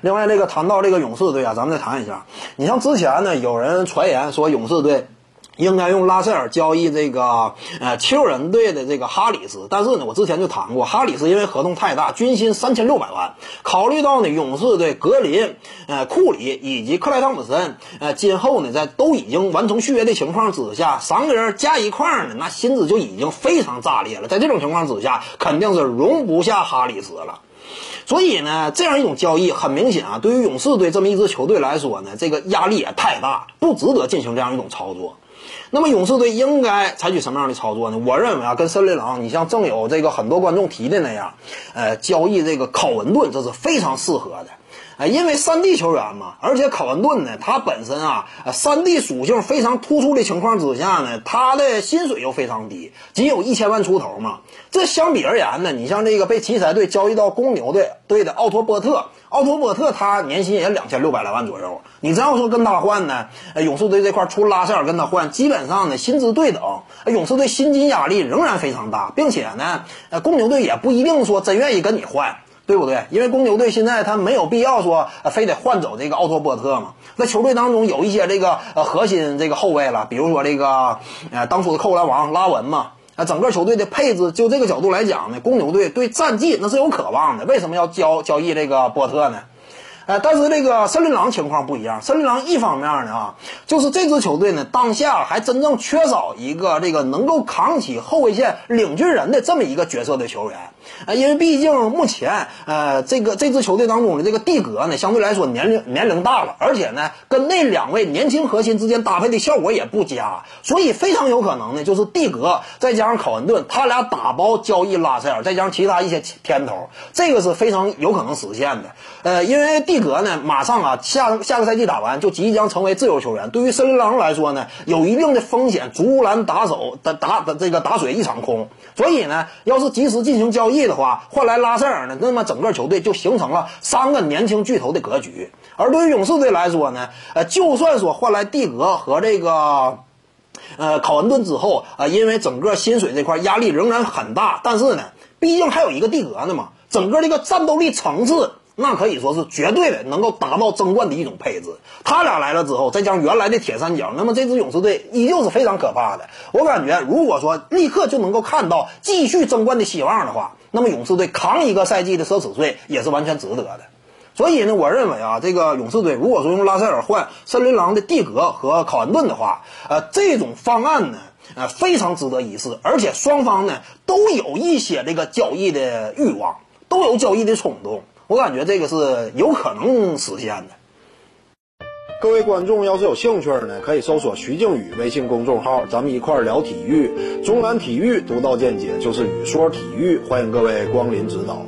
另外，这个谈到这个勇士队啊，咱们再谈一下。你像之前呢，有人传言说勇士队。应该用拉塞尔交易这个呃七六人队的这个哈里斯，但是呢，我之前就谈过，哈里斯因为合同太大，军薪三千六百万，考虑到呢勇士队格林、呃库里以及克莱汤普森，呃今后呢在都已经完成续约的情况之下，三个人加一块呢，那薪资就已经非常炸裂了，在这种情况之下，肯定是容不下哈里斯了。所以呢，这样一种交易很明显啊，对于勇士队这么一支球队来说呢，这个压力也太大，不值得进行这样一种操作。那么勇士队应该采取什么样的操作呢？我认为啊，跟森林狼，你像正有这个很多观众提的那样，呃，交易这个考文顿，这是非常适合的。哎，因为三 D 球员嘛，而且考文顿呢，他本身啊，三 D 属性非常突出的情况之下呢，他的薪水又非常低，仅有一千万出头嘛。这相比而言呢，你像这个被奇才队交易到公牛队队的奥托波特，奥托波特他年薪也两千六百来万左右。你真要说跟他换呢，勇士队这块出拉塞尔跟他换，基本上呢薪资对等。勇士队薪金压力仍然非常大，并且呢，呃，公牛队也不一定说真愿意跟你换。对不对？因为公牛队现在他没有必要说非得换走这个奥托波特嘛。那球队当中有一些这个呃核心这个后卫了，比如说这个呃当初的扣篮王拉文嘛。啊，整个球队的配置就这个角度来讲呢，公牛队对战绩那是有渴望的。为什么要交交易这个波特呢？呃，但是这个森林狼情况不一样。森林狼一方面呢啊，就是这支球队呢当下还真正缺少一个这个能够扛起后卫线领军人的这么一个角色的球员。啊，因为毕竟目前呃这个这支球队当中的这个蒂格呢相对来说年龄年龄大了，而且呢跟那两位年轻核心之间搭配的效果也不佳，所以非常有可能呢就是蒂格再加上考文顿，他俩打包交易拉塞尔，再加上其他一些天头，这个是非常有可能实现的。呃，因为蒂。格呢，马上啊，下下个赛季打完就即将成为自由球员。对于森林狼来说呢，有一定的风险，竹篮打手打打的这个打水一场空。所以呢，要是及时进行交易的话，换来拉塞尔呢，那么整个球队就形成了三个年轻巨头的格局。而对于勇士队来说呢，呃，就算说换来蒂格和这个呃考文顿之后啊，因为整个薪水这块压力仍然很大，但是呢，毕竟还有一个蒂格呢嘛，整个这个战斗力层次。那可以说是绝对的能够达到争冠的一种配置。他俩来了之后，再加上原来的铁三角，那么这支勇士队依旧是非常可怕的。我感觉，如果说立刻就能够看到继续争冠的希望的话，那么勇士队扛一个赛季的奢侈税也是完全值得的。所以呢，我认为啊，这个勇士队如果说用拉塞尔换森林狼的蒂格和考恩顿的话，呃，这种方案呢，呃，非常值得一试，而且双方呢都有一些这个交易的欲望，都有交易的冲动。我感觉这个是有可能实现的。各位观众要是有兴趣呢，可以搜索徐静宇微信公众号，咱们一块儿聊体育。中南体育独到见解就是语说体育，欢迎各位光临指导。